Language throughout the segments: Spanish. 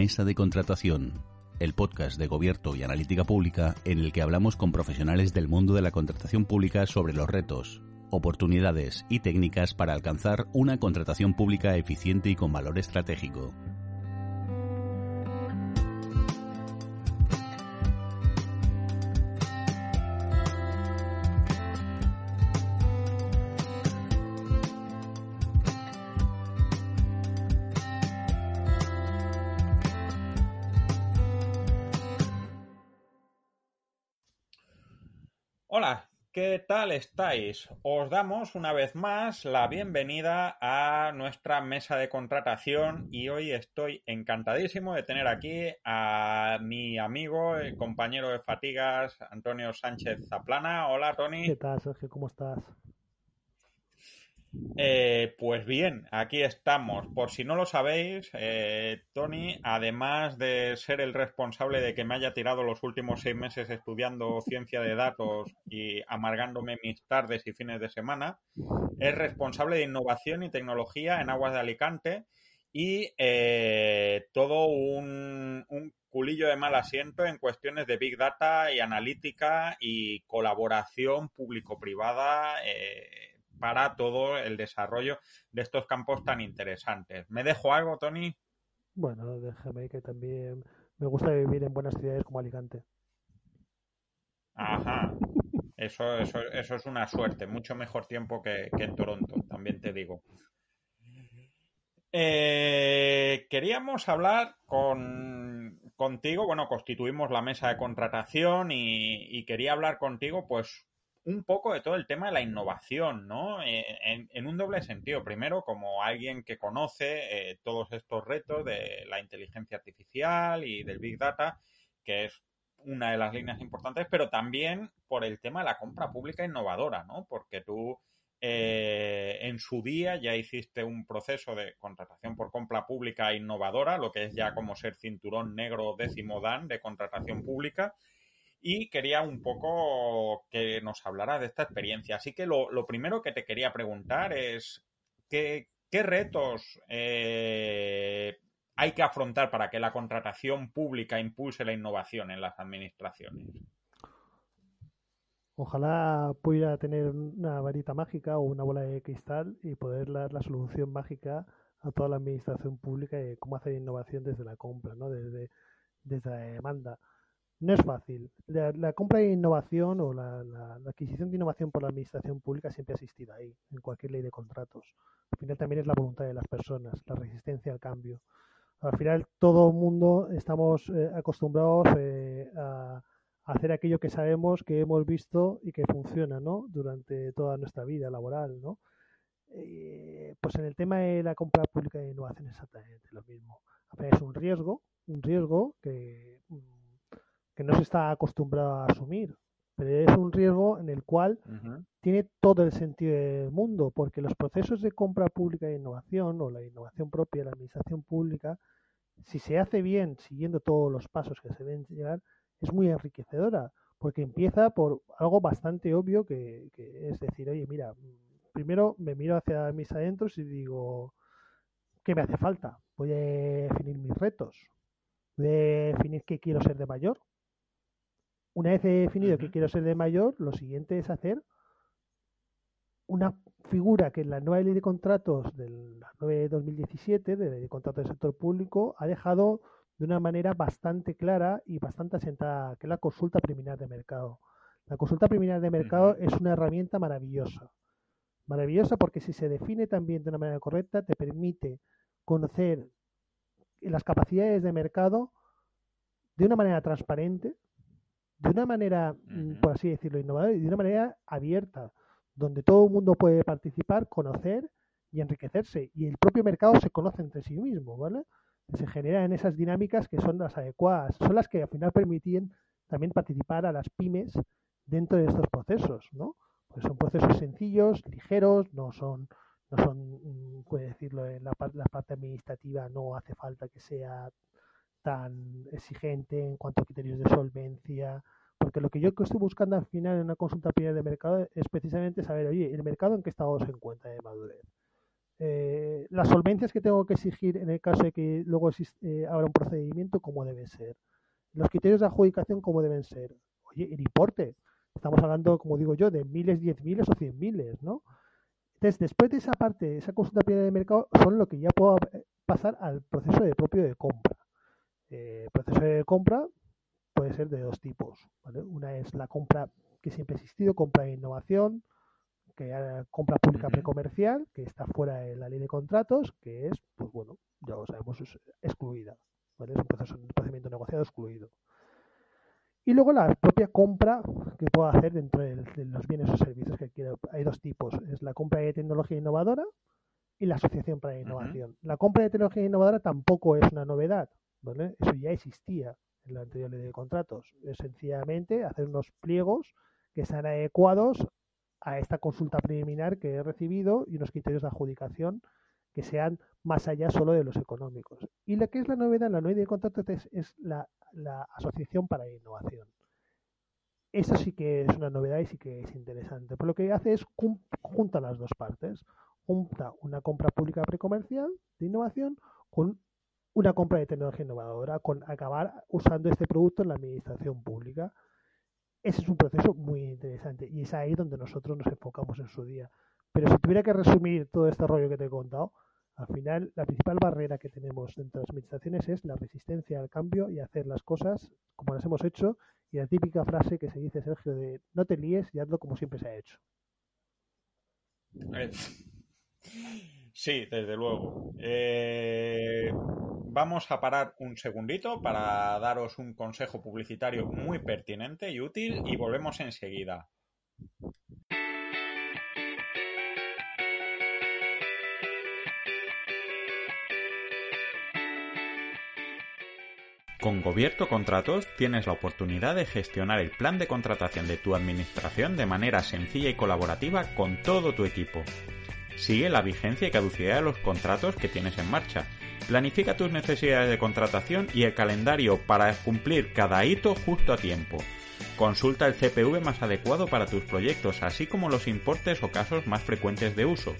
Mesa de Contratación, el podcast de Gobierno y Analítica Pública en el que hablamos con profesionales del mundo de la contratación pública sobre los retos, oportunidades y técnicas para alcanzar una contratación pública eficiente y con valor estratégico. Estáis? Os damos una vez más la bienvenida a nuestra mesa de contratación y hoy estoy encantadísimo de tener aquí a mi amigo, el compañero de fatigas, Antonio Sánchez Zaplana. Hola, Tony. ¿Qué tal, Sergio? ¿Cómo estás? Eh, pues bien, aquí estamos. Por si no lo sabéis, eh, Tony, además de ser el responsable de que me haya tirado los últimos seis meses estudiando ciencia de datos y amargándome mis tardes y fines de semana, es responsable de innovación y tecnología en Aguas de Alicante y eh, todo un, un culillo de mal asiento en cuestiones de Big Data y analítica y colaboración público-privada eh, para todo el desarrollo de estos campos tan interesantes. ¿Me dejo algo, Tony? Bueno, déjame que también me gusta vivir en buenas ciudades como Alicante. Ajá. Eso, eso, eso es una suerte. Mucho mejor tiempo que, que en Toronto, también te digo. Eh, queríamos hablar con, contigo, bueno, constituimos la mesa de contratación y, y, quería hablar contigo, pues, un poco de todo el tema de la innovación, ¿no? Eh, en, un doble sentido. Primero, como alguien que conoce eh, todos estos retos de la inteligencia artificial y del Big Data, que es una de las líneas importantes, pero también por el tema de la compra pública innovadora, ¿no? Porque tú eh, en su día ya hiciste un proceso de contratación por compra pública innovadora, lo que es ya como ser cinturón negro décimo dan de contratación pública y quería un poco que nos hablara de esta experiencia. Así que lo, primero que te quería preguntar es qué, qué retos eh, hay que afrontar para que la contratación pública impulse la innovación en las administraciones. Ojalá pudiera tener una varita mágica o una bola de cristal y poder dar la solución mágica a toda la administración pública de cómo hacer innovación desde la compra, ¿no? desde, desde la demanda no es fácil. La, compra de innovación o la, adquisición de innovación por la administración pública siempre ha existido ahí, en cualquier ley de contratos. Al final también es la voluntad de las personas, la resistencia al cambio. Al final todo mundo estamos eh, acostumbrados eh, a, hacer aquello que sabemos, que hemos visto y que funciona ¿no? durante toda nuestra vida laboral. ¿no? Eh, pues en el tema de la compra pública de innovación exactamente lo mismo. Es un riesgo, un riesgo que que no se está acostumbrado a asumir. Pero es un riesgo en el cual uh -huh. tiene todo el sentido del mundo, porque los procesos de compra pública de innovación o la innovación propia de la administración pública, si se hace bien, siguiendo todos los pasos que se deben llegar, es muy enriquecedora, porque empieza por algo bastante obvio que, que es decir, oye, mira, primero me miro hacia mis adentros y digo, ¿qué me hace falta? Voy a definir mis retos, voy a definir qué quiero ser de mayor, una vez he definido uh -huh. que quiero ser de mayor, lo siguiente es hacer una figura que en la nueva ley de contratos del 9 de 2017, de ley de contratos del sector público, ha dejado de una manera bastante clara y bastante asentada, que es la consulta preliminar de mercado. La consulta preliminar de mercado uh -huh. es una herramienta maravillosa. Maravillosa porque si se define también de una manera correcta, te permite conocer las capacidades de mercado de una manera transparente, de una manera, uh -huh. por así decirlo, innovadora y de una manera abierta, donde todo el mundo puede participar, conocer y enriquecerse. Y el propio mercado se conoce entre sí mismo, ¿vale? Se generan esas dinámicas que son las adecuadas, son las que al final permitían también participar a las pymes dentro de estos procesos, ¿no? Pues son procesos sencillos, ligeros, no son, no son, puede decirlo, en la, la parte administrativa no hace falta que sea tan exigente en cuanto a criterios de solvencia, porque lo que yo estoy buscando al final en una consulta primera de mercado es precisamente saber, oye, el mercado en qué estado se encuentra de madurez. eh, las solvencias que tengo que exigir en el caso de que luego existe, habrá un procedimiento, cómo deben ser. Los criterios de adjudicación, cómo deben ser. Oye, el importe. Estamos hablando, como digo yo, de miles, diez miles o cien miles, ¿no? Entonces, después de esa parte, esa consulta previa de mercado, son lo que ya puedo pasar al proceso de propio de compra. El proceso de compra puede ser de dos tipos. Una es la compra que siempre ha existido, compra de innovación, que compra pública precomercial, que está fuera de la ley de contratos, que es, pues bueno, ya lo sabemos, es excluida. Es un, proceso, un procedimiento negociado excluido. Y luego la propia compra que puedo hacer dentro de, los bienes o servicios que quiero. Hay dos tipos. Es la compra de tecnología innovadora y la asociación para la innovación. La compra de tecnología innovadora tampoco es una novedad. Eso ya existía en la anterior ley de contratos. Es sencillamente hacer unos pliegos que sean adecuados a esta consulta preliminar que he recibido y unos criterios de adjudicación que sean más allá solo de los económicos. Y lo que es la novedad en la ley de contratos es, la, asociación para la innovación. Eso sí que es una novedad y sí que es interesante. Por lo que hace es junta las dos partes. Junta una compra pública precomercial de innovación con una compra de tecnología innovadora, con acabar usando este producto en la administración pública. Ese es un proceso muy interesante y es ahí donde nosotros nos enfocamos en su día. Pero si tuviera que resumir todo este rollo que te he contado, al final la principal barrera que tenemos entre las administraciones es la resistencia al cambio y hacer las cosas como las hemos hecho y la típica frase que se dice, Sergio, de no te líes y hazlo como siempre se ha hecho. Sí, desde luego. Eh, vamos a parar un segundito para daros un consejo publicitario muy pertinente y útil y volvemos enseguida. Con Gobierto Contratos tienes la oportunidad de gestionar el plan de contratación de tu administración de manera sencilla y colaborativa con todo tu equipo. Sigue la vigencia y caducidad de los contratos que tienes en marcha Planifica tus necesidades de contratación y el calendario para cumplir cada hito justo a tiempo. Consulta el CPV más adecuado para tus proyectos, así como los importes o casos más frecuentes de uso.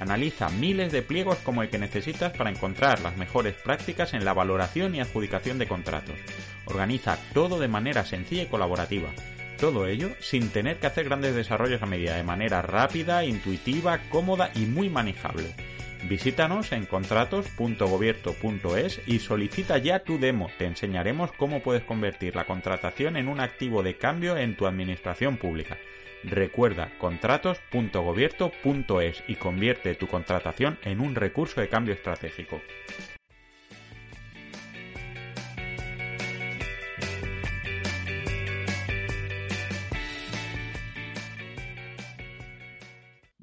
Analiza miles de pliegos como el que necesitas para encontrar las mejores prácticas en la valoración y adjudicación de contratos. Organiza todo de manera sencilla y colaborativa. Todo ello sin tener que hacer grandes desarrollos a medida, de manera rápida, intuitiva, cómoda y muy manejable. Visítanos en contratos.gobierto.es y solicita ya tu demo. Te enseñaremos cómo puedes convertir la contratación en un activo de cambio en tu administración pública. Recuerda contratos.gobierto.es y convierte tu contratación en un recurso de cambio estratégico.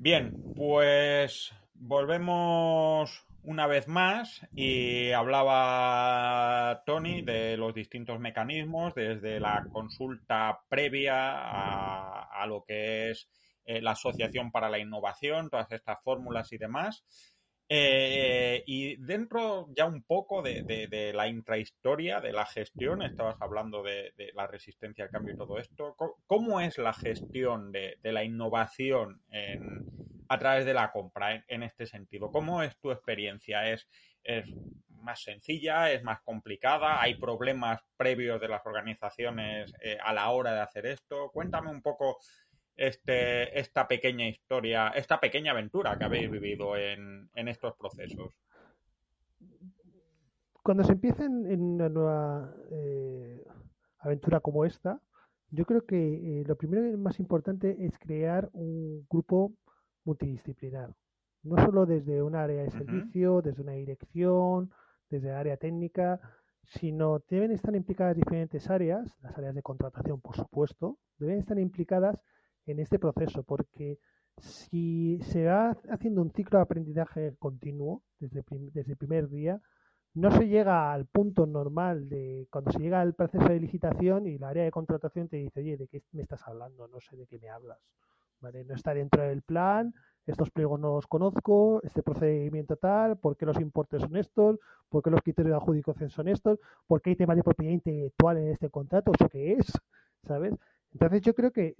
Bien, pues volvemos una vez más y hablaba Tony de los distintos mecanismos, desde la consulta previa a, lo que es eh, la Asociación para la Innovación, todas estas fórmulas y demás. Eh, y dentro ya un poco de, la intrahistoria de la gestión, estabas hablando de, la resistencia al cambio y todo esto, ¿cómo es la gestión de, la innovación a través de la compra en, este sentido. ¿Cómo es tu experiencia? ¿Es, más sencilla? ¿Es más complicada? ¿Hay problemas previos de las organizaciones eh, a la hora de hacer esto? Cuéntame un poco este, esta pequeña historia, esta pequeña aventura que habéis vivido en, estos procesos. Cuando se empieza en, una nueva eh, aventura como esta, yo creo que eh, lo primero y más importante es crear un grupo multidisciplinar. No solo desde un área de servicio, desde una dirección, desde el área técnica, sino deben estar implicadas diferentes áreas, las áreas de contratación, por supuesto, deben estar implicadas en este proceso, porque si se va haciendo un ciclo de aprendizaje continuo desde, desde el primer día, no se llega al punto normal de cuando se llega al proceso de licitación y la área de contratación te dice, oye, ¿de qué me estás hablando? No sé de qué me hablas. No está dentro del plan, estos pliegos no los conozco, este procedimiento tal, por qué los importes son estos, por qué los criterios de adjudicación son estos, por qué hay temas de propiedad intelectual en este contrato, ¿eso qué es? ¿Sabes? Entonces yo creo que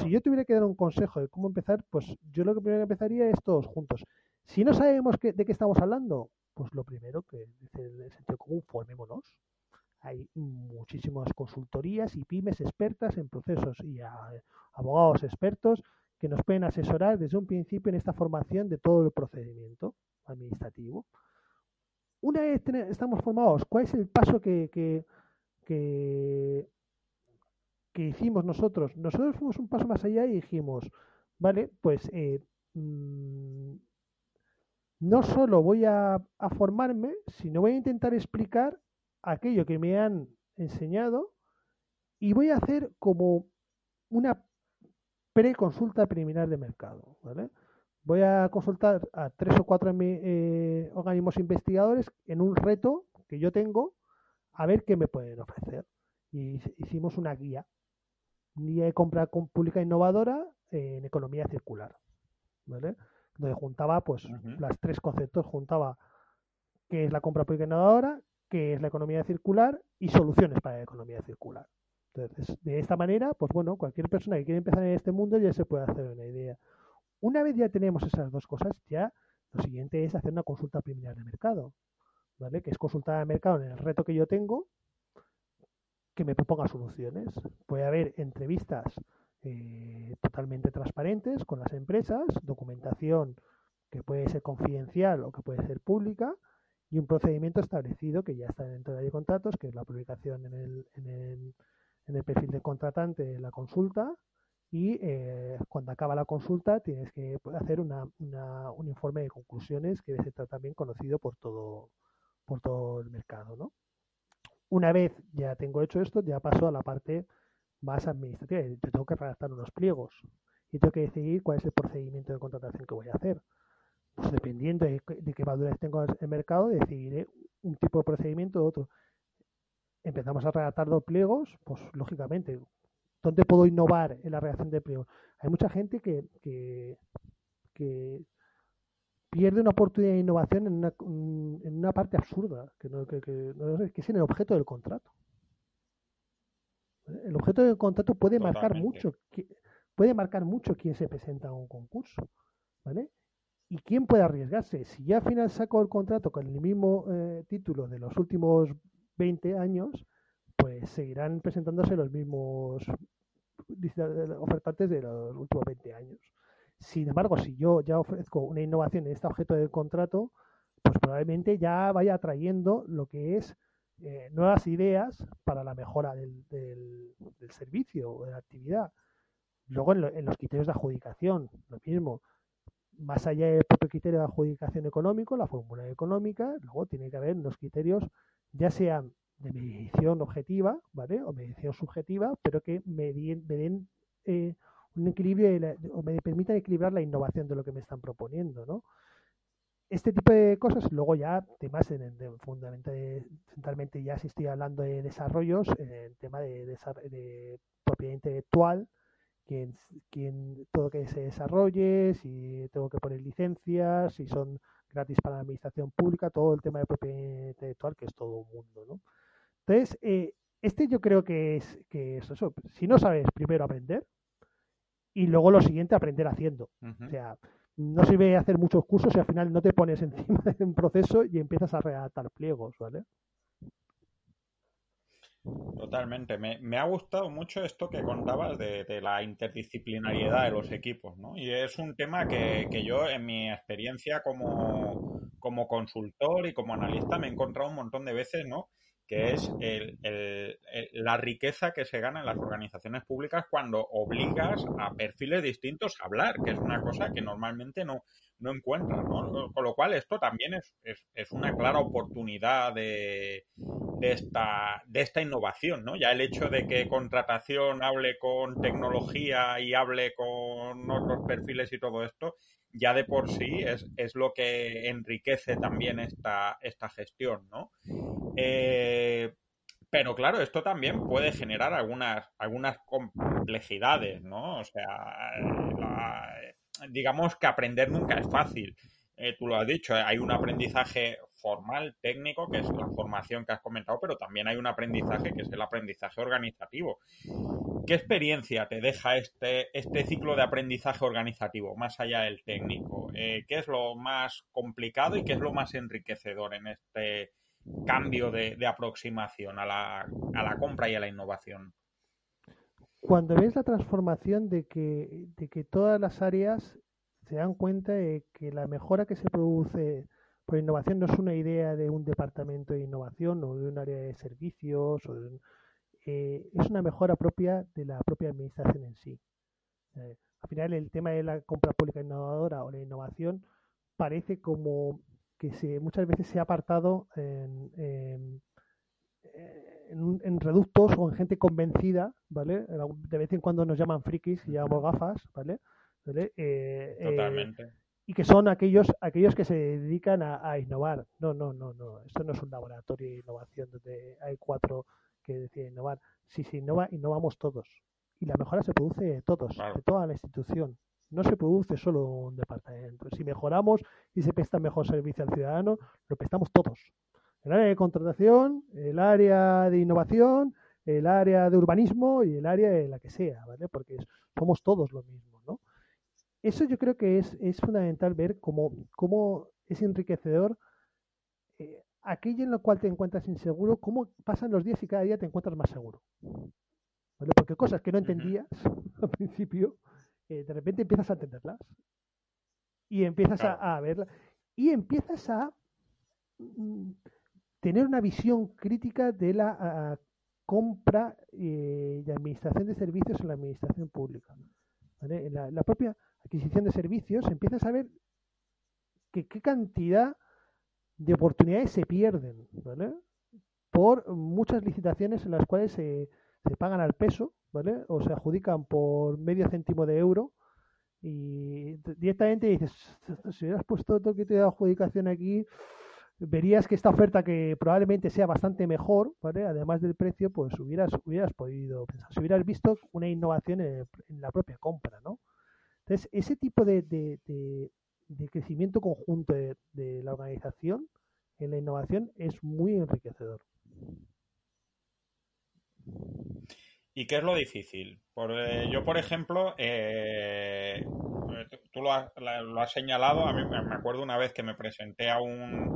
si yo tuviera que dar un consejo de cómo empezar, pues yo lo que primero que empezaría es todos juntos. Si no sabemos de qué estamos hablando, pues lo primero que dice el sentido común, formémonos. Hay muchísimas consultorías y pymes expertas en procesos y abogados expertos que nos pueden asesorar desde un principio en esta formación de todo el procedimiento administrativo. Una vez estamos formados, ¿cuál es el paso que, que, que, hicimos nosotros? Nosotros fuimos un paso más allá y dijimos, vale, pues eh, mm, no solo voy a, formarme, sino voy a intentar explicar aquello que me han enseñado y voy a hacer como una pre-consulta preliminar de mercado. Voy a consultar a tres o cuatro eh, organismos investigadores en un reto que yo tengo a ver qué me pueden ofrecer. Y hicimos una guía, guía de compra pública innovadora en economía circular. ¿vale? donde juntaba pues las tres conceptos, juntaba qué es la compra pública innovadora, qué es la economía circular y soluciones para la economía circular. Entonces, de esta manera, pues bueno, cualquier persona que quiera empezar en este mundo ya se puede hacer una idea. Una vez ya tenemos esas dos cosas, ya lo siguiente es hacer una consulta preliminar de mercado, ¿vale? Que es consultar de mercado en el reto que yo tengo, que me proponga soluciones. Puede haber entrevistas eh, totalmente transparentes con las empresas, documentación que puede ser confidencial o que puede ser pública y un procedimiento establecido que ya está dentro de la de contratos, que es la publicación en el, en el, en el perfil del contratante la consulta y eh, cuando acaba la consulta tienes que hacer una, una, un informe de conclusiones que debe ser también conocido por todo, por todo el mercado. ¿no? Una vez ya tengo hecho esto, ya paso a la parte más administrativa. Yo tengo que redactar unos pliegos y tengo que decidir cuál es el procedimiento de contratación que voy a hacer. Pues dependiendo de, qué madurez tengo en el mercado, decidiré un tipo de procedimiento u otro. Empezamos a redactar dos pliegos, pues lógicamente, ¿dónde puedo innovar en la redacción de pliegos? Hay mucha gente que, que, pierde una oportunidad de innovación en una, en una parte absurda, que, no, que, que es en el objeto del contrato. El objeto del contrato puede marcar mucho, puede marcar mucho quién se presenta a un concurso, ¿vale? ¿Y quién puede arriesgarse? Si ya al final saco el contrato con el mismo eh, título de los últimos 20 años, pues seguirán presentándose los mismos ofertantes de los últimos 20 años. Sin embargo, si yo ya ofrezco una innovación en este objeto del contrato, pues probablemente ya vaya trayendo lo que es eh, nuevas ideas para la mejora del, del, servicio o de la actividad. Luego en, los criterios de adjudicación, lo mismo. Más allá del propio criterio de adjudicación económico, la fórmula económica, luego tiene que haber unos criterios, ya sean de medición objetiva, ¿vale? O medición subjetiva, pero que me, den eh, un equilibrio o me permitan equilibrar la innovación de lo que me están proponiendo, ¿no? este tipo de cosas, luego ya temas en, fundamentalmente ya si estoy hablando de desarrollos, en el tema de, de, propiedad intelectual, quien, quien, todo que se desarrolle, si tengo que poner licencias, si son gratis para la administración pública, todo el tema de propiedad intelectual, que es todo un mundo, ¿no? Entonces, eh, este yo creo que es, que es eso. Si no sabes, primero aprender y luego lo siguiente, aprender haciendo. O sea, no sirve hacer muchos cursos y al final no te pones encima de un proceso y empiezas a redactar pliegos, ¿vale? Totalmente. Me, ha gustado mucho esto que contabas de, la interdisciplinariedad de los equipos, ¿no? Y es un tema que, yo, en mi experiencia como, como, consultor y como analista, me he encontrado un montón de veces, ¿no? Que es la riqueza que se gana en las organizaciones públicas cuando obligas a perfiles distintos a hablar, que es una cosa que normalmente no, no encuentras. Con lo cual, esto también es, es, una clara oportunidad de, de, esta, de esta innovación. ¿no? Ya el hecho de que contratación hable con tecnología y hable con otros perfiles y todo esto, ya de por sí es, es lo que enriquece también esta, esta gestión, ¿no? Eh, pero claro, esto también puede generar algunas, algunas complejidades, ¿no? O sea, digamos que aprender nunca es fácil. eh, tú lo has dicho, hay un aprendizaje formal, técnico, que es la formación que has comentado, pero también hay un aprendizaje que es el aprendizaje organizativo. ¿Qué experiencia te deja este, este ciclo de aprendizaje organizativo, más allá del técnico? Eh, ¿Qué es lo más complicado y qué es lo más enriquecedor en este cambio de, aproximación a la, a la compra y a la innovación? Cuando ves la transformación de que, de que todas las áreas se dan cuenta de que la mejora que se produce por innovación no es una idea de un departamento de innovación o de un área de servicios, o eh, es una mejora propia de la propia administración en sí. Eh, al final el tema de la compra pública innovadora o la innovación parece como que se, muchas veces se ha apartado en, en, en, reductos o en gente convencida, ¿vale? De vez en cuando nos llaman frikis y llamamos gafas, ¿vale? ¿Vale? Eh, Totalmente y que son aquellos aquellos que se dedican a, innovar. No, no, no, no. Esto no es un laboratorio de innovación donde hay cuatro que deciden innovar. Si se innova, innovamos todos. Y la mejora se produce de todos, de toda la institución. No se produce solo un departamento. Si mejoramos y se presta mejor servicio al ciudadano, lo prestamos todos. El área de contratación, el área de innovación, el área de urbanismo y el área de la que sea, ¿vale? Porque somos todos lo mismo. Eso yo creo que es, es fundamental ver cómo, cómo es enriquecedor eh, aquello en lo cual te encuentras inseguro, cómo pasan los días y cada día te encuentras más seguro. ¿Vale? Porque cosas que no entendías al principio, eh, de repente empiezas a entenderlas y empiezas a, verlas y empiezas a mm, tener una visión crítica de la compra eh, y administración de servicios en la administración pública. ¿vale? la, propia adquisición de servicios, empiezas a ver que qué cantidad de oportunidades se pierden, ¿vale? Por muchas licitaciones en las cuales se, se pagan al peso, ¿vale? O se adjudican por medio céntimo de euro y directamente dices, si hubieras puesto otro que de adjudicación aquí, verías que esta oferta que probablemente sea bastante mejor, ¿vale? Además del precio, pues hubieras, hubieras podido pensar, si hubieras visto una innovación en, en la propia compra, ¿no? Entonces, ese tipo de, de, crecimiento conjunto de, la organización en la innovación es muy enriquecedor. ¿Y qué es lo difícil? Eh, yo, por ejemplo, eh, tú lo has, señalado, a mí me acuerdo una vez que me presenté a un,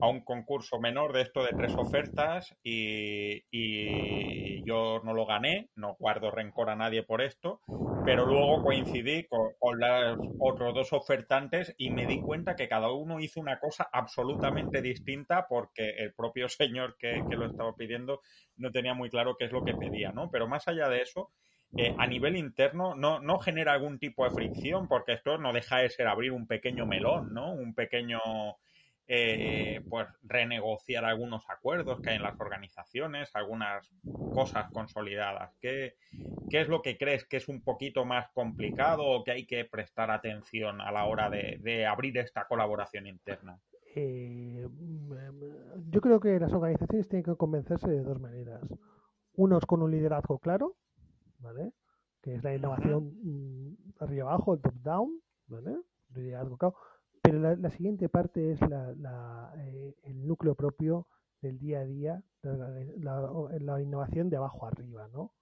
a un concurso menor de esto de tres ofertas y, y, yo no lo gané, no guardo rencor a nadie por esto, pero luego coincidí con, los otros dos ofertantes y me di cuenta que cada uno hizo una cosa absolutamente distinta porque el propio señor que, lo estaba pidiendo no tenía muy claro qué es lo que pedía, ¿no? Pero más allá de eso, eh, a nivel interno no, no genera algún tipo de fricción porque esto no deja de ser abrir un pequeño melón, ¿no? Un pequeño eh, pues renegociar algunos acuerdos que hay en las organizaciones, algunas cosas consolidadas. ¿Qué, ¿Qué, es lo que crees que es un poquito más complicado o que hay que prestar atención a la hora de, abrir esta colaboración interna? Eh, yo creo que las organizaciones tienen que convencerse de dos maneras. Uno es con un liderazgo claro, ¿vale? Que es la innovación mm, arriba abajo, el top-down, ¿vale? Pero la, siguiente parte es la, eh, el núcleo propio del día a día, la, innovación de abajo arriba, ¿no?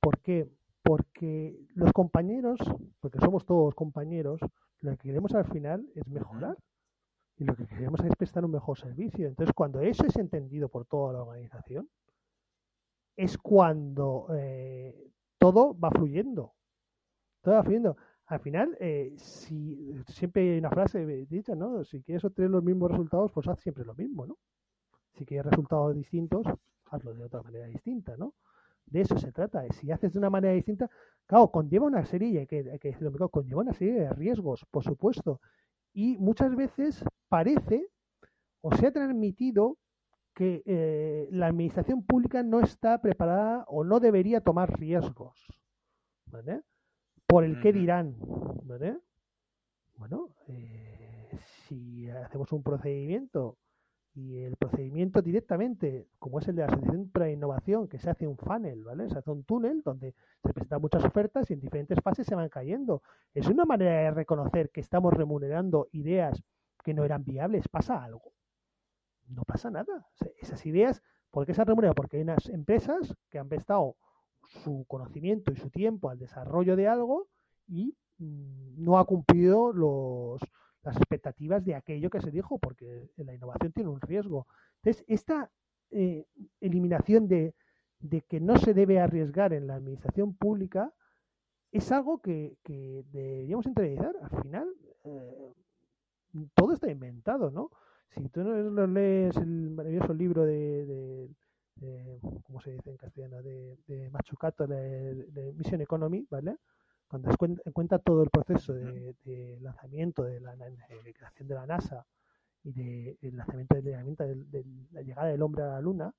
¿Por qué? Porque los compañeros, porque somos todos compañeros, lo que queremos al final es mejorar y lo que queremos es prestar un mejor servicio. Entonces, cuando eso es entendido por toda la organización, es cuando eh, todo va fluyendo. Todo va fluyendo al final, eh, si siempre hay una frase dicha, ¿no? Si quieres obtener los mismos resultados, pues haz siempre lo mismo, ¿no? Si quieres resultados distintos, hazlo de otra manera distinta, ¿no? De eso se trata. Si haces de una manera distinta, claro, conlleva una serie, que, que conlleva una serie de riesgos, por supuesto. Y muchas veces parece o se ha transmitido que eh, la administración pública no está preparada o no debería tomar riesgos. ¿Vale? por el qué dirán, Bueno, eh, si hacemos un procedimiento y el procedimiento directamente, como es el de la Asociación para Innovación, que se hace un funnel, ¿vale? Se hace un túnel donde se presentan muchas ofertas y en diferentes fases se van cayendo. Es una manera de reconocer que estamos remunerando ideas que no eran viables. ¿Pasa algo? No pasa nada. esas ideas, ¿por qué se han remunerado? Porque hay unas empresas que han prestado su conocimiento y su tiempo al desarrollo de algo y mm, no ha cumplido los, las expectativas de aquello que se dijo, porque la innovación tiene un riesgo. Entonces, esta eh, eliminación de, que no se debe arriesgar en la administración pública es algo que, deberíamos interiorizar. Al final, eh, todo está inventado, ¿no? Si tú no lees el maravilloso libro de, de, ¿cómo se dice en castellano? De, de Machucato, de, de Mission Economy, ¿vale? cuando cuenta, todo el proceso de, lanzamiento, de la, creación de la NASA y del lanzamiento de, de, la llegada del hombre a la Luna,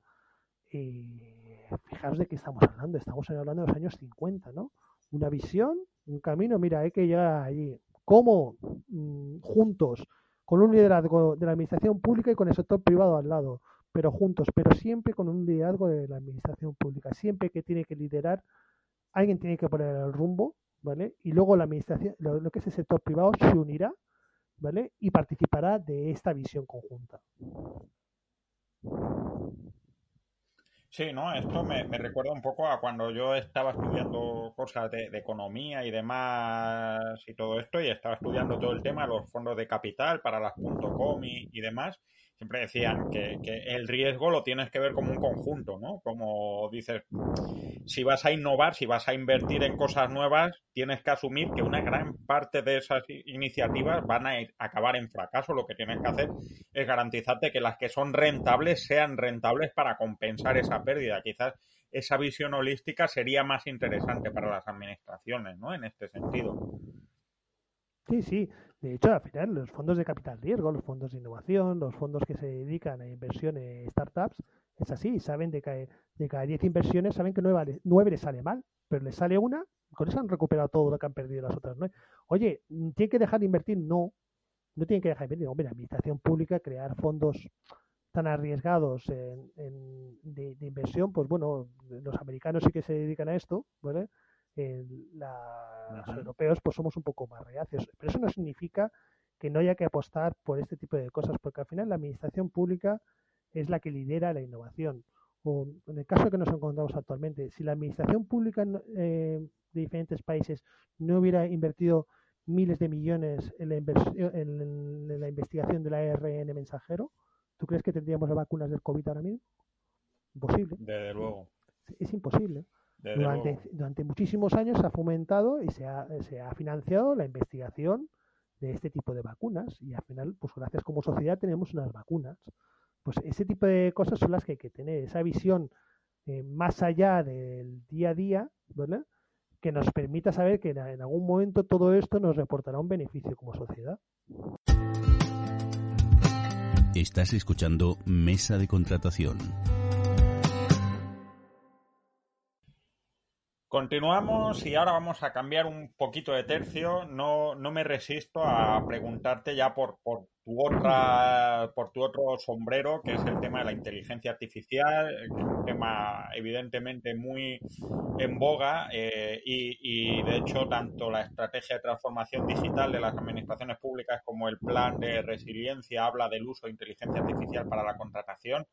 eh, fijaros de qué estamos hablando. Estamos hablando de los años 50, ¿no? Una visión, un camino, mira, hay que llegar allí. ¿Cómo? Mm, juntos, con un liderazgo de la administración pública y con el sector privado al lado, pero juntos, pero siempre con un liderazgo de la administración pública. Siempre que tiene que liderar, alguien tiene que poner el rumbo ¿vale? Y luego la administración, lo, que es el sector privado se unirá, ¿vale? Y participará de esta visión conjunta. Sí, ¿no? Esto me, recuerda un poco a cuando yo estaba estudiando cosas de, economía y demás y todo esto, y estaba estudiando todo el tema de los fondos de capital para las .com y, y demás, siempre decían que, el riesgo lo tienes que ver como un conjunto, ¿no? Como dices, si vas a innovar, si vas a invertir en cosas nuevas, tienes que asumir que una gran parte de esas iniciativas van a acabar en fracaso. Lo que tienes que hacer es garantizarte que las que son rentables sean rentables para compensar esa pérdida. Quizás esa visión holística sería más interesante para las administraciones, ¿no? En este sentido. Sí, sí. De hecho, al final, los fondos de capital riesgo, los fondos de innovación, los fondos que se dedican a inversión en startups, es así. Saben de que de cada 10 inversiones, saben que 9, 9 les sale mal, pero les sale una, con eso han recuperado todo lo que han perdido las otras 9. Oye, ¿tienen que dejar de invertir? No. No tienen que dejar de invertir. Hombre, la administración pública, crear fondos tan arriesgados en, de, inversión, pues bueno, los americanos sí que se dedican a esto, ¿vale? Los europeos pues somos un poco más reacios. Pero eso no significa que no haya que apostar por este tipo de cosas, porque al final la administración pública es la que lidera la innovación. O en el caso que nos encontramos actualmente, si la administración pública eh, de diferentes países no hubiera invertido miles de millones en la, en la investigación del ARN mensajero, ¿tú crees que tendríamos las vacunas del COVID ahora mismo? Imposible. Desde luego. Es imposible. Durante, durante, muchísimos años se ha fomentado y se ha, se ha financiado la investigación de este tipo de vacunas y al final, pues gracias como sociedad tenemos unas vacunas. Pues ese tipo de cosas son las que hay que tener, esa visión eh, más allá del día a día, ¿vale? Que nos permita saber que en algún momento todo esto nos reportará un beneficio como sociedad. Estás escuchando Mesa de Contratación Continuamos y ahora vamos a cambiar un poquito de tercio. No, no me resisto a preguntarte ya por, por, tu otra, por tu otro sombrero, que es el tema de la inteligencia artificial, un tema evidentemente muy en boga eh, y, y, de hecho tanto la estrategia de transformación digital de las administraciones públicas como el plan de resiliencia habla del uso de inteligencia artificial para la contratación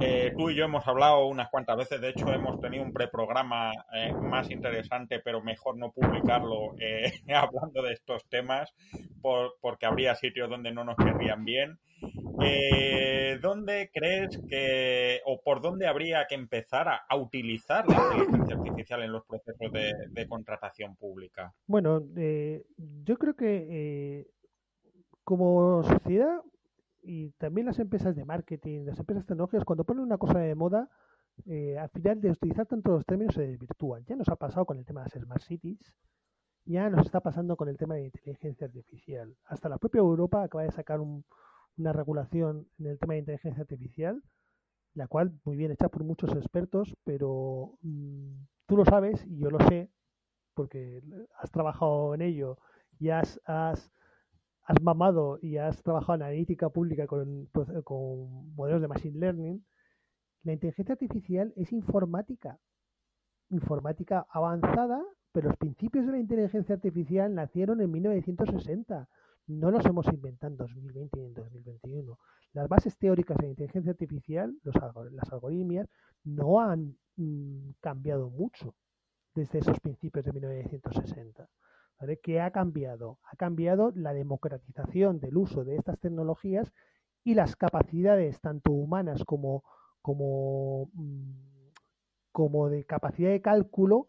eh, tú y yo hemos hablado unas cuantas veces, de hecho hemos tenido un preprograma eh, más interesante, pero mejor no publicarlo eh, hablando de estos temas, porque habría sitios donde no nos querrían bien. ¿Dónde crees que, o por dónde habría que empezar a, utilizar la inteligencia artificial en los procesos de, contratación pública? Bueno, yo creo que como sociedad y también las empresas de marketing, las empresas tecnológicas, cuando ponen una cosa de moda, eh, al final de utilizar tanto los términos se desvirtúan. Ya nos ha pasado con el tema de las Smart Cities, ya nos está pasando con el tema de inteligencia artificial. Hasta la propia Europa acaba de sacar una regulación en el tema de inteligencia artificial, la cual muy bien hecha por muchos expertos, pero mm, tú lo sabes y yo lo sé, porque has trabajado en ello y has, has has mamado y has trabajado en analítica pública con, con modelos de machine learning, la inteligencia artificial es informática. Informática avanzada, pero los principios de la inteligencia artificial nacieron en 1960. No los hemos inventado en 2020 y en 2021. Las bases teóricas de la inteligencia artificial, los, las algoritmias, no han mm, cambiado mucho desde esos principios de 1960. ¿Qué ha cambiado? Ha cambiado la democratización del uso de estas tecnologías y las capacidades tanto humanas como, como, mm, como de capacidad de cálculo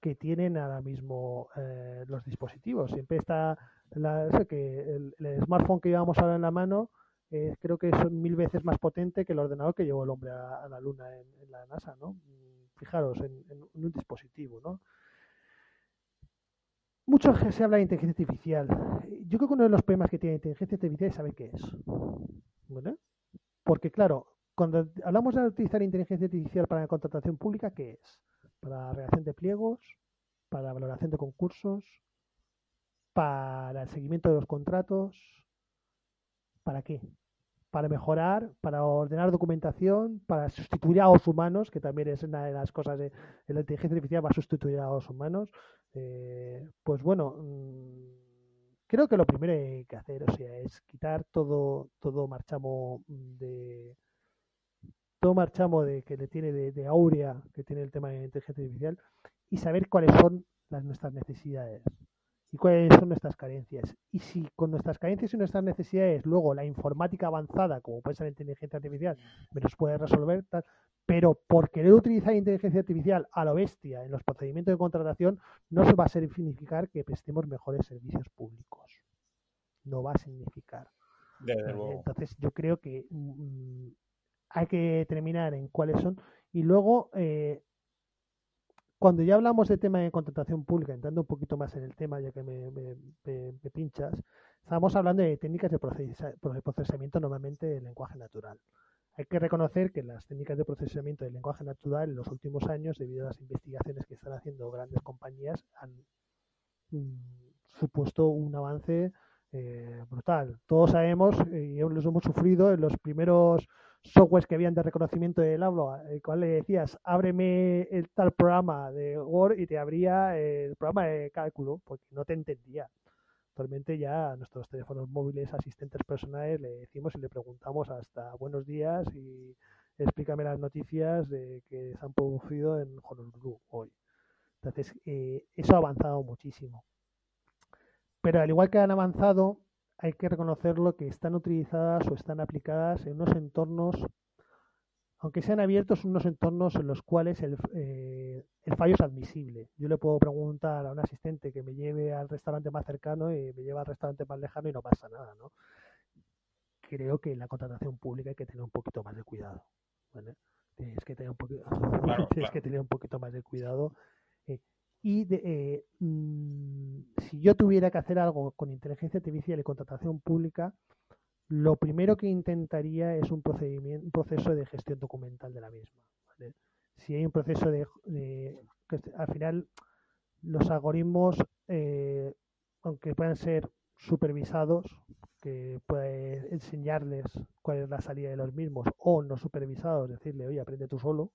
que tienen ahora mismo eh, los dispositivos. Siempre está la, el, smartphone que llevamos ahora en la mano eh, creo que es mil veces más potente que el ordenador que llevó el hombre a, la luna en, la NASA, ¿no? Fijaros, en, en, un dispositivo, ¿no? Mucho se habla de inteligencia artificial. Yo creo que uno de los problemas que tiene la inteligencia artificial es saber qué es. Porque, claro, cuando hablamos de utilizar inteligencia artificial para la contratación pública, ¿qué es? Para redacción de pliegos, para valoración de concursos, para el seguimiento de los contratos. ¿Para qué? Para mejorar, para ordenar documentación, para sustituir a los humanos, que también es una de las cosas de la inteligencia artificial, va a sustituir a los humanos, eh, pues bueno, mm, creo que lo primero que hay que hacer, o sea, es quitar todo, todo marchamo de todo marchamo de que le tiene de, de aurea que tiene el tema de inteligencia artificial y saber cuáles son las nuestras necesidades y cuáles son nuestras carencias. Y si con nuestras carencias y nuestras necesidades luego la informática avanzada, como puede ser la inteligencia artificial, me los puede resolver, tal, pero por querer utilizar inteligencia artificial a lo bestia en los procedimientos de contratación no se va a significar que prestemos mejores servicios públicos. No va a significar. Entonces yo creo que mm, hay que determinar en cuáles son y luego eh, cuando ya hablamos de tema de contratación pública, entrando un poquito más en el tema, ya que me, me pinchas, estamos hablando de técnicas de procesamiento normalmente de lenguaje natural. Hay que reconocer que las técnicas de procesamiento del lenguaje natural en los últimos años, debido a las investigaciones que están haciendo grandes compañías, han mm, supuesto un avance eh, brutal. Todos sabemos, y los hemos sufrido, en los primeros softwares que habían de reconocimiento del habla, el cual le decías, ábreme el tal programa de Word y te abría el programa de cálculo, porque no te entendía. Actualmente ya a nuestros teléfonos móviles asistentes personales le decimos y le preguntamos hasta buenos días y explícame las noticias de que se han producido en Honolulu hoy. Entonces, eh, eso ha avanzado muchísimo. Pero al igual que han avanzado, hay que reconocerlo que están utilizadas o están aplicadas en unos entornos aunque sean abiertos unos entornos en los cuales eh, el, fallo es admisible. Yo le puedo preguntar a un asistente que me lleve al restaurante más cercano y me lleva al restaurante más lejano y no pasa nada, ¿no? Creo que en la contratación pública hay que tener un poquito más de cuidado. Tienes que tener un poquito, que tener un poquito más de cuidado. Eh, y eh, mm, si yo tuviera que hacer algo con inteligencia artificial y contratación pública, lo primero que intentaría es un procedimiento, un proceso de gestión documental de la misma. Si hay un proceso de, al final los algoritmos, eh, aunque puedan ser supervisados, que puede enseñarles cuál es la salida de los mismos, o no supervisados, decirle, oye, aprende tú solo.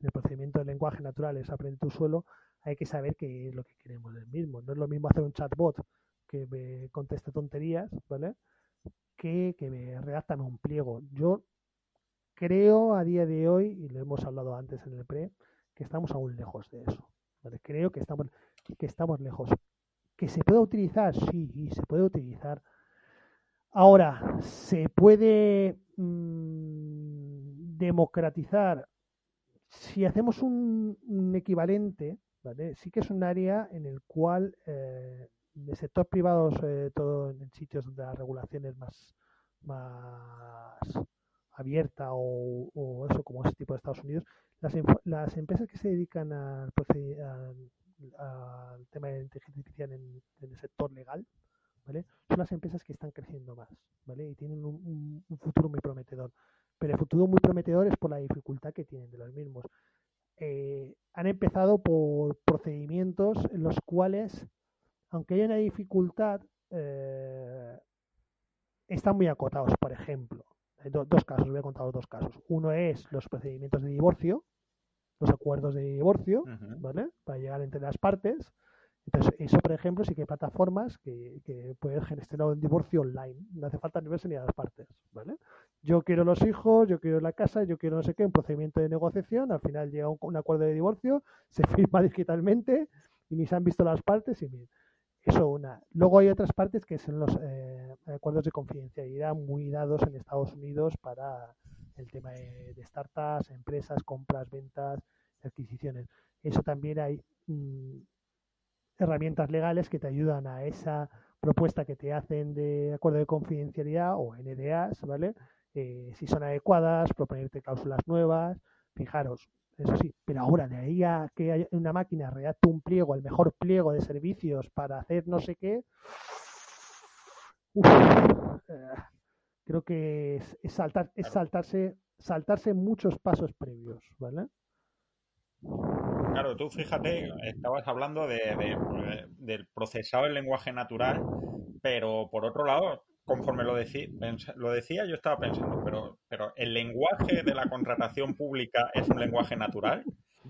El procedimiento del lenguaje natural es aprende tú solo, hay que saber qué es lo que queremos del mismo. No es lo mismo hacer un chatbot que me conteste tonterías, ¿vale? que, me redactan un pliego. Yo creo a día de hoy, y lo hemos hablado antes en el pre, que estamos aún lejos de eso. Creo que estamos, que estamos lejos. ¿Que se puede utilizar? Sí, se puede utilizar. Ahora, ¿se puede mm, democratizar? Si hacemos un, equivalente, ¿vale? sí que es un área en el cual eh, de sector privado, sobre todo en sitios donde la regulación es más, más abierta o, eso como ese tipo de Estados Unidos, las, las empresas que se dedican al, al, tema de inteligencia artificial en, el sector legal, ¿vale? Son las empresas que están creciendo más, ¿vale? Y tienen un, futuro muy prometedor. Pero el futuro muy prometedor es por la dificultad que tienen de los mismos. Eh, han empezado por procedimientos en los cuales aunque hay una dificultad, eh, están muy acotados, por ejemplo. Hay dos casos, voy a contar dos casos. Uno es los procedimientos de divorcio, los acuerdos de divorcio, ¿vale? Para llegar entre las partes. Entonces, eso, por ejemplo, sí que hay plataformas que, pueden gestionar un divorcio online. No hace falta ni verse ni a las partes, ¿vale? Yo quiero los hijos, yo quiero la casa, yo quiero no sé qué, un procedimiento de negociación, al final llega un, un acuerdo de divorcio, se firma digitalmente y ni se han visto las partes y bien. Eso una. Luego hay otras partes que son los eh, acuerdos de confidencialidad muy dados en Estados Unidos para el tema de, startups, empresas, compras, ventas, adquisiciones. Eso también hay mm, herramientas legales que te ayudan a esa propuesta que te hacen de acuerdo de confidencialidad o NDAs, ¿vale? Eh, si son adecuadas, proponerte cláusulas nuevas. Fijaros, eso sí, pero ahora de ahí a que una máquina redacte un pliego, el mejor pliego de servicios para hacer no sé qué, eh, creo que es, saltar, es saltarse, saltarse muchos pasos previos, ¿vale? Claro, tú fíjate, estabas hablando de, del procesado del lenguaje natural, pero por otro lado, conforme lo, lo decía, yo estaba pensando, pero, pero ¿el lenguaje de la contratación pública es un lenguaje natural?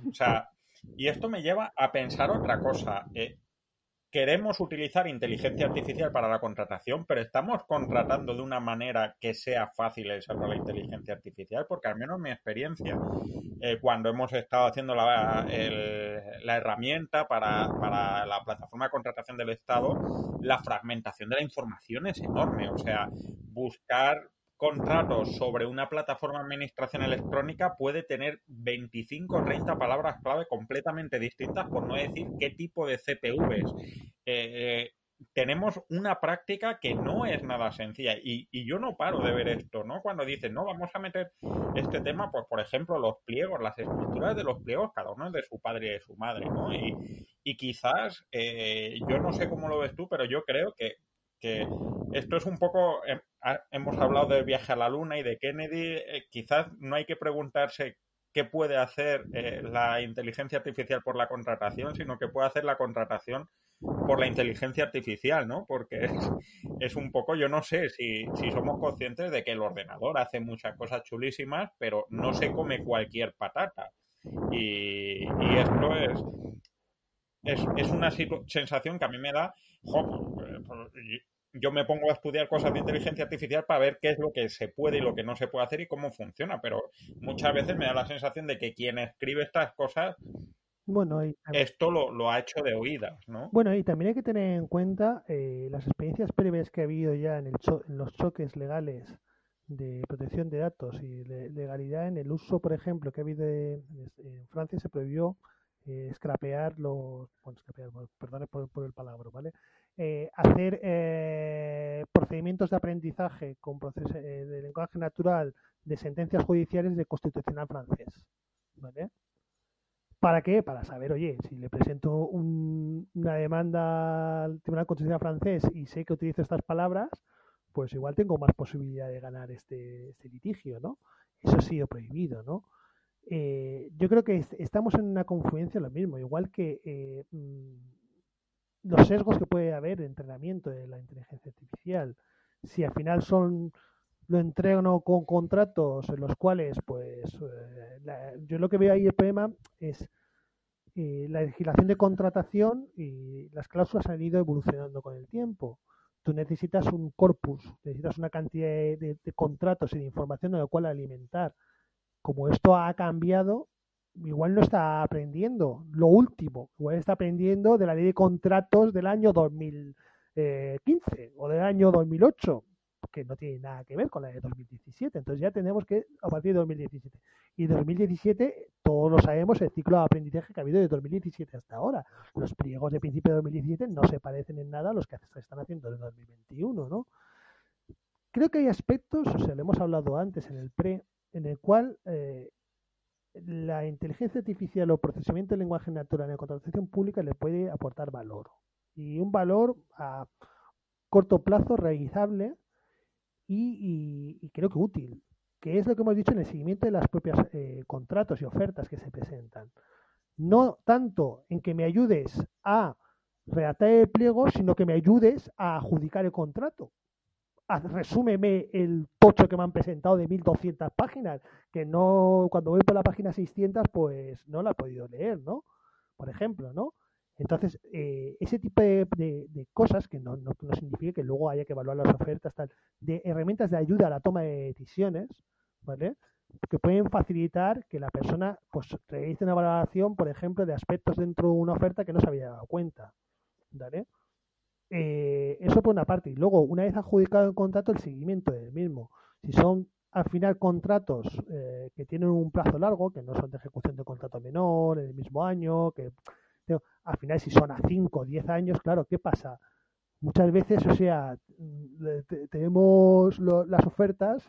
O sea, y esto me lleva a pensar otra cosa. Eh, queremos utilizar inteligencia artificial para la contratación, pero estamos contratando de una manera que sea fácil el usar la inteligencia artificial, porque al menos mi experiencia, eh, cuando hemos estado haciendo la, herramienta para, la plataforma de contratación del Estado, la fragmentación de la información es enorme. O sea, buscar contratos sobre una plataforma de administración electrónica puede tener 25 o 30 palabras clave completamente distintas, por no decir qué tipo de CPVs. Eh, tenemos una práctica que no es nada sencilla y, yo no paro de ver esto, ¿no? Cuando dicen, no, vamos a meter este tema, pues por ejemplo, los pliegos, las estructuras de los pliegos, cada uno es de su padre y de su madre, ¿no? Y, quizás, eh, yo no sé cómo lo ves tú, pero yo creo que que esto es un poco, em, hemos hablado del viaje a la luna y de Kennedy, eh, quizás no hay que preguntarse qué puede hacer eh, la inteligencia artificial por la contratación, sino que puede hacer la contratación por la inteligencia artificial, ¿no? Porque es, un poco, yo no sé si, si, somos conscientes de que el ordenador hace muchas cosas chulísimas, pero no se come cualquier patata. Y, esto es, es, es, una sensación que a mí me da, yo me pongo a estudiar cosas de inteligencia artificial para ver qué es lo que se puede y lo que no se puede hacer y cómo funciona, pero muchas veces me da la sensación de que quien escribe estas cosas, bueno, esto lo, ha hecho de oídas, ¿no? Bueno, y también hay que tener en cuenta eh, las experiencias previas que ha habido ya en, el en los choques legales de protección de datos y de legalidad en el uso, por ejemplo, que ha habido en, Francia se prohibió eh, scrapear los, bueno, scrapear, perdón por, por el palabra, ¿vale? Eh, hacer eh, procedimientos de aprendizaje con procesos eh, de lenguaje natural de sentencias judiciales de constitucional francés. ¿Vale? ¿Para qué? Para saber, oye, si le presento una demanda al Tribunal Constitucional francés y sé que utilizo estas palabras, pues igual tengo más posibilidad de ganar este, este litigio, ¿no? Eso ha sido prohibido, ¿no? yo creo que estamos en una confluencia lo mismo, igual que mm, los sesgos que puede haber de entrenamiento de la inteligencia artificial. Si al final son lo entreno con contratos en los cuales, pues, eh, yo lo que veo ahí el problema es eh, la legislación de contratación y las cláusulas han ido evolucionando con el tiempo. Tú necesitas un corpus, necesitas una cantidad de, de contratos y de información de la cual alimentar. Como esto ha cambiado, igual no está aprendiendo lo último, igual está aprendiendo de la ley de contratos del año 2015 eh, o del año 2008, que no tiene nada que ver con la de 2017. Entonces ya tenemos que, a partir de 2017. Y 2017, todos lo sabemos, el ciclo de aprendizaje que ha habido de 2017 hasta ahora. Los pliegos de principio de 2017 no se parecen en nada a los que se están haciendo en 2021, ¿no? Creo que hay aspectos, o sea, lo hemos hablado antes en el pre, en el cual eh, la inteligencia artificial o procesamiento de lenguaje natural en la contratación pública le puede aportar valor. Y un valor a corto plazo realizable y, creo que útil, que es lo que hemos dicho en el seguimiento de las propias eh, contratos y ofertas que se presentan. No tanto en que me ayudes a redactar el pliego, sino que me ayudes a adjudicar el contrato. Resúmeme el tocho que me han presentado de 1200 páginas, que no, cuando voy por la página 600, pues no la he podido leer, ¿no? Por ejemplo, ¿no? Entonces, eh, ese tipo de, cosas, que no, no, significa que luego haya que evaluar las ofertas, tal, de herramientas de ayuda a la toma de decisiones, ¿vale? Que pueden facilitar que la persona pues realice una valoración, por ejemplo, de aspectos dentro de una oferta que no se había dado cuenta, ¿vale? Eh, eso por una parte. Y luego, una vez adjudicado el contrato, el seguimiento del mismo. Si son al final contratos eh, que tienen un plazo largo, que no son de ejecución de contrato menor, en el mismo año, que al final si son a 5 o 10 años, claro, ¿qué pasa? Muchas veces, o sea, mm, tenemos las ofertas,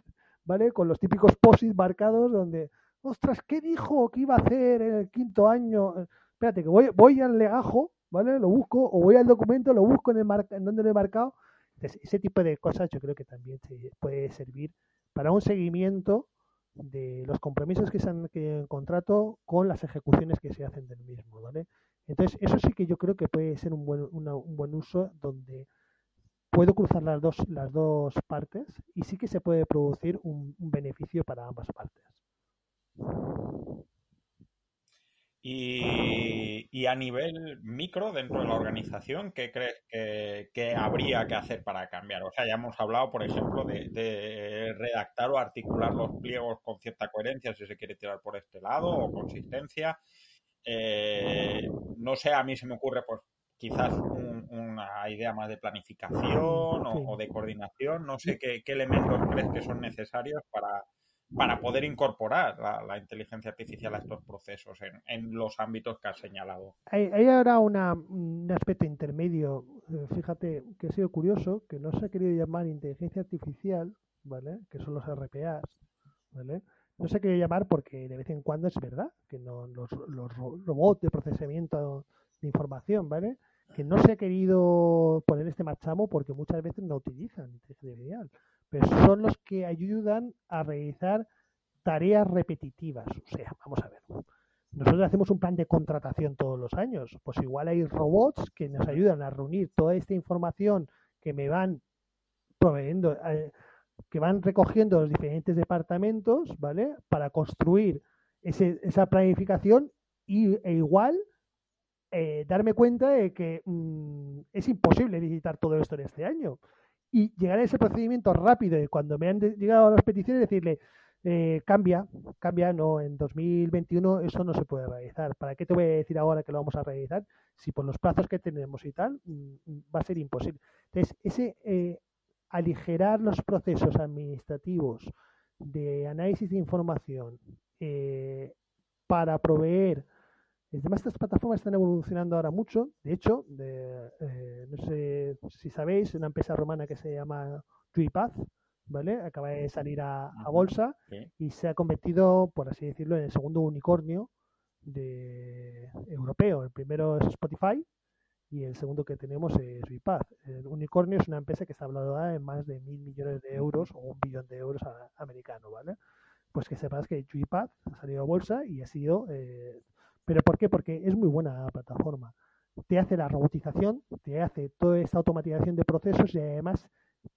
¿vale? Con los típicos posits marcados donde, ostras, ¿qué dijo que iba a hacer en el quinto año? Espérate, que voy, voy al legajo ¿vale? Lo busco, o voy al documento, lo busco en, el en donde lo he marcado. ese tipo de cosas yo creo que también se puede servir para un seguimiento de los compromisos que se han que en contrato con las ejecuciones que se hacen del mismo, ¿vale? Entonces, eso sí que yo creo que puede ser un buen, un buen uso donde puedo cruzar las dos, las dos partes y sí que se puede producir un beneficio para ambas partes. Y, a nivel micro, dentro de la organización, ¿qué crees que, habría que hacer para cambiar? O sea, ya hemos hablado, por ejemplo, de, redactar o articular los pliegos con cierta coherencia, si se quiere tirar por este lado, o consistencia. Eh, no sé, a mí se me ocurre, pues quizás una idea más de planificación o, de coordinación. No sé qué elementos crees que son necesarios para para poder incorporar la, inteligencia artificial a estos procesos en, los ámbitos que has señalado. Hay, ahora un aspecto intermedio, eh, fíjate que ha sido curioso, que no se ha querido llamar inteligencia artificial, ¿vale? Que son los RPAs, ¿vale? No se ha querido llamar porque de vez en cuando es verdad que no, los, los robots de procesamiento de información, ¿vale? Que no se ha querido poner este marchamo porque muchas veces no utilizan inteligencia artificial pero son los que ayudan a realizar tareas repetitivas. O sea, vamos a ver. Nosotros hacemos un plan de contratación todos los años. Pues igual hay robots que nos ayudan a reunir toda esta información que me van proveyendo, eh, que van recogiendo los diferentes departamentos, ¿vale? Para construir esa planificación y, e igual eh, darme cuenta de que mm, es imposible visitar todo esto en este año y llegar a ese procedimiento rápido y cuando me han llegado las peticiones decirle eh, cambia, cambia, no, en 2021 eso no se puede realizar. ¿Para qué te voy a decir ahora que lo vamos a realizar? Si por los plazos que tenemos y tal, mm, va a ser imposible. Entonces, ese eh, aligerar los procesos administrativos de análisis de información eh, para proveer Además, estas plataformas están evolucionando ahora mucho. De hecho, eh, no sé si sabéis, una empresa romana que se llama TuiPath, ¿vale? Acaba de salir a, bolsa y se ha convertido, por así decirlo, en el segundo unicornio de europeo. El primero es Spotify y el segundo que tenemos es TuiPath. El unicornio es una empresa que está valorada en más de mil millones de euros o un billón de euros americano, ¿vale? Pues que sepas que TuiPath ha salido a bolsa y ha sido eh, ¿Pero por qué? Porque es muy buena la plataforma. Te hace la robotización, te hace toda esta automatización de procesos y además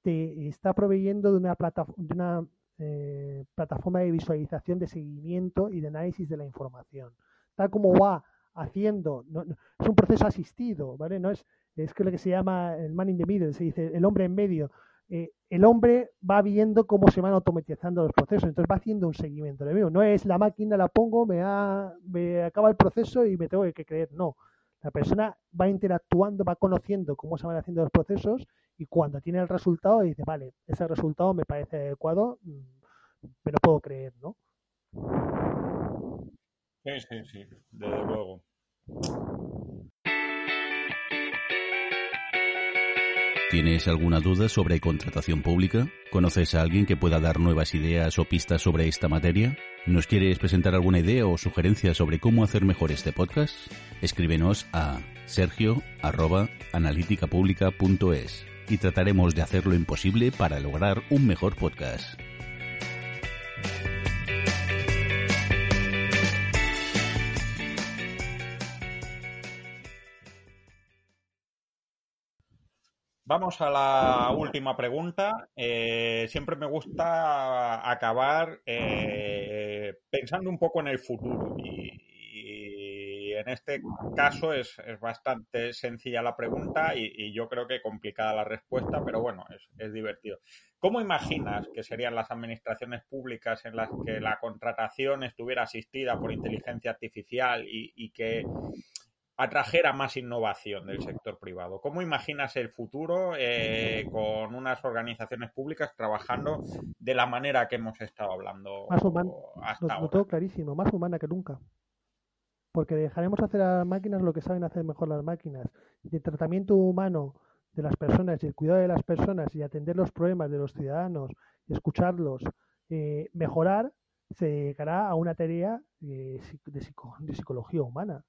te está proveyendo de una, de una eh, plataforma de visualización, de seguimiento y de análisis de la información. Tal como va haciendo, es un proceso asistido, ¿vale? No es, es que lo que se llama el man in the middle, se dice el hombre en medio. Eh, el hombre va viendo cómo se van automatizando los procesos, entonces va haciendo un seguimiento. No es la máquina, la pongo, me, me acaba el proceso y me tengo que creer. No, la persona va interactuando, va conociendo cómo se van haciendo los procesos y cuando tiene el resultado dice, vale, ese resultado me parece adecuado, mm, me lo puedo creer, ¿no? Sí, sí, sí, desde luego. ¿Tienes alguna duda sobre contratación pública? ¿Conoces a alguien que pueda dar nuevas ideas o pistas sobre esta materia? ¿Nos quieres presentar alguna idea o sugerencia sobre cómo hacer mejor este podcast? Escríbenos a sergio@analíticapublica.es y trataremos de hacer lo imposible para lograr un mejor podcast. Vamos a la última pregunta. Eh, siempre me gusta acabar eh, pensando un poco en el futuro y, en este caso es, bastante sencilla la pregunta y, yo creo que complicada la respuesta, pero bueno, es, divertido. ¿Cómo imaginas que serían las administraciones públicas en las que la contratación estuviera asistida por inteligencia artificial y que atrajera más innovación del sector privado. ¿Cómo imaginas el futuro eh, con unas organizaciones públicas trabajando de la manera que hemos estado hablando más humana, hasta lo, tengo clarísimo, más humana que nunca. Porque dejaremos hacer a las máquinas lo que saben hacer mejor las máquinas. Y el tratamiento humano de las personas y el cuidado de las personas y atender los problemas de los ciudadanos y escucharlos, eh, mejorar, se dedicará a una tarea eh, de psicología humana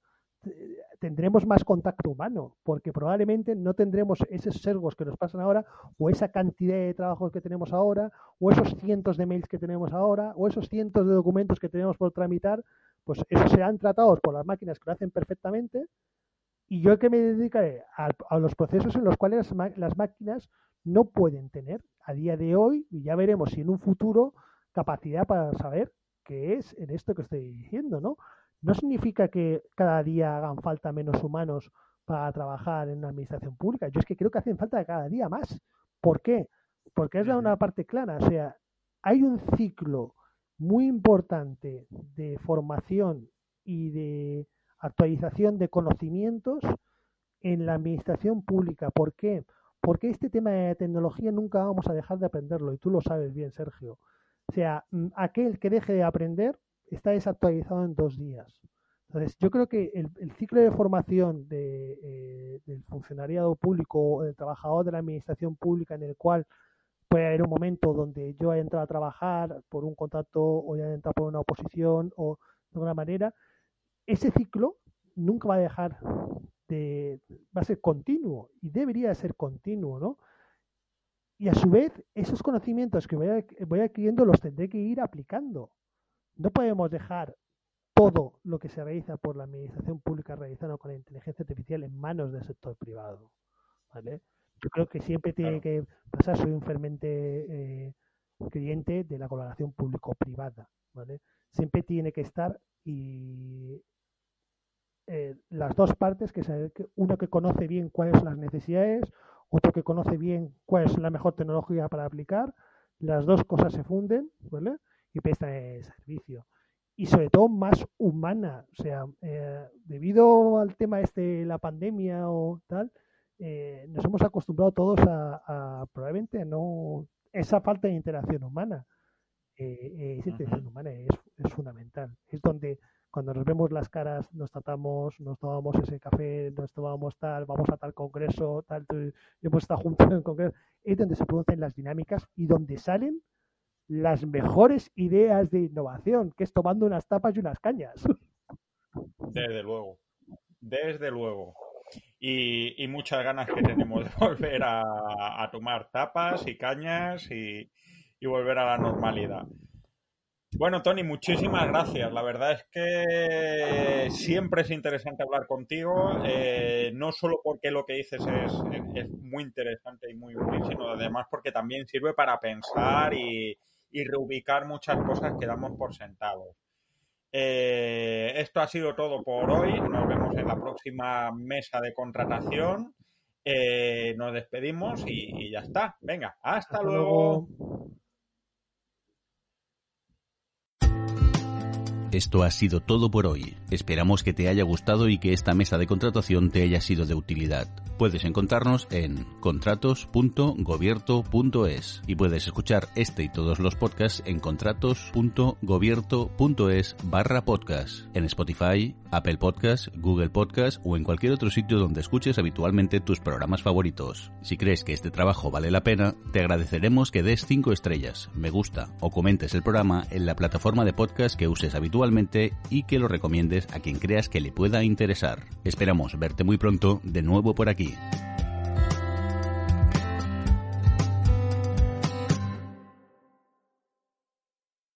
tendremos más contacto humano, porque probablemente no tendremos esos sergos que nos pasan ahora, o esa cantidad de trabajos que tenemos ahora, o esos cientos de mails que tenemos ahora, o esos cientos de documentos que tenemos por tramitar, pues esos serán tratados por las máquinas que lo hacen perfectamente, y yo que me dedicaré a, los procesos en los cuales las, máquinas no pueden tener a día de hoy, y ya veremos si en un futuro, capacidad para saber qué es en esto que estoy diciendo, ¿no? No significa que cada día hagan falta menos humanos para trabajar en la administración pública. Yo es que creo que hacen falta cada día más. ¿Por qué? Porque es una parte clara. O sea, hay un ciclo muy importante de formación y de actualización de conocimientos en la administración pública. ¿Por qué? Porque este tema de tecnología nunca vamos a dejar de aprenderlo y tú lo sabes bien, Sergio. O sea, mm, aquel que deje de aprender está desactualizado en dos días. Entonces, yo creo que el, ciclo de formación de, eh, del funcionariado público o del trabajador de la administración pública en el cual puede haber un momento donde yo haya entrado a trabajar por un contrato o haya entrado por una oposición o de alguna manera, ese ciclo nunca va a dejar de, va a ser continuo y debería ser continuo, ¿no? Y a su vez, esos conocimientos que voy, voy adquiriendo los tendré que ir aplicando. No podemos dejar todo lo que se realiza por la administración pública realizado con la inteligencia artificial en manos del sector privado. ¿vale? Yo creo que siempre tiene que pasar, soy un fermente eh, creyente de la colaboración público-privada. ¿vale? Siempre tiene que estar y eh, las dos partes, que uno que conoce bien cuáles son las necesidades, otro que conoce bien cuál es la mejor tecnología para aplicar, las dos cosas se funden, ¿vale? Y prestan el servicio. Y sobre todo más humana, o sea, eh, debido al tema este, la pandemia o tal, eh, nos hemos acostumbrado todos a, probablemente no esa falta de interacción humana. Eh, esa interacción humana es, es, fundamental. Es donde cuando nos vemos las caras, nos tratamos, nos tomamos ese café, nos tomamos tal, vamos a tal congreso, tal, hemos estado juntos en el congreso, es donde se producen las dinámicas y donde salen las mejores ideas de innovación, que es tomando unas tapas y unas cañas. Desde luego, desde luego. Y, muchas ganas que tenemos de volver a, tomar tapas y cañas y, volver a la normalidad. Bueno, Tony, muchísimas gracias. La verdad es que siempre es interesante hablar contigo, eh, no solo porque lo que dices es, es, muy interesante y muy útil, sino además porque también sirve para pensar y, y reubicar muchas cosas que damos por sentados. Eh, esto ha sido todo por hoy. Nos vemos en la próxima mesa de contratación. Eh, nos despedimos y, ya está. Venga, hasta, luego. Esto ha sido todo por hoy. Esperamos que te haya gustado y que esta mesa de contratación te haya sido de utilidad. Puedes encontrarnos en contratos.gobierto.es y puedes escuchar este y todos los podcasts en contratos.gobierto.es barra podcast en Spotify, Apple Podcasts, Google Podcasts o en cualquier otro sitio donde escuches habitualmente tus programas favoritos. Si crees que este trabajo vale la pena, te agradeceremos que des 5 estrellas, me gusta o comentes el programa en la plataforma de podcast que uses habitualmente y que lo recomiendes a quien creas que le pueda interesar. Esperamos verte muy pronto de nuevo por aquí.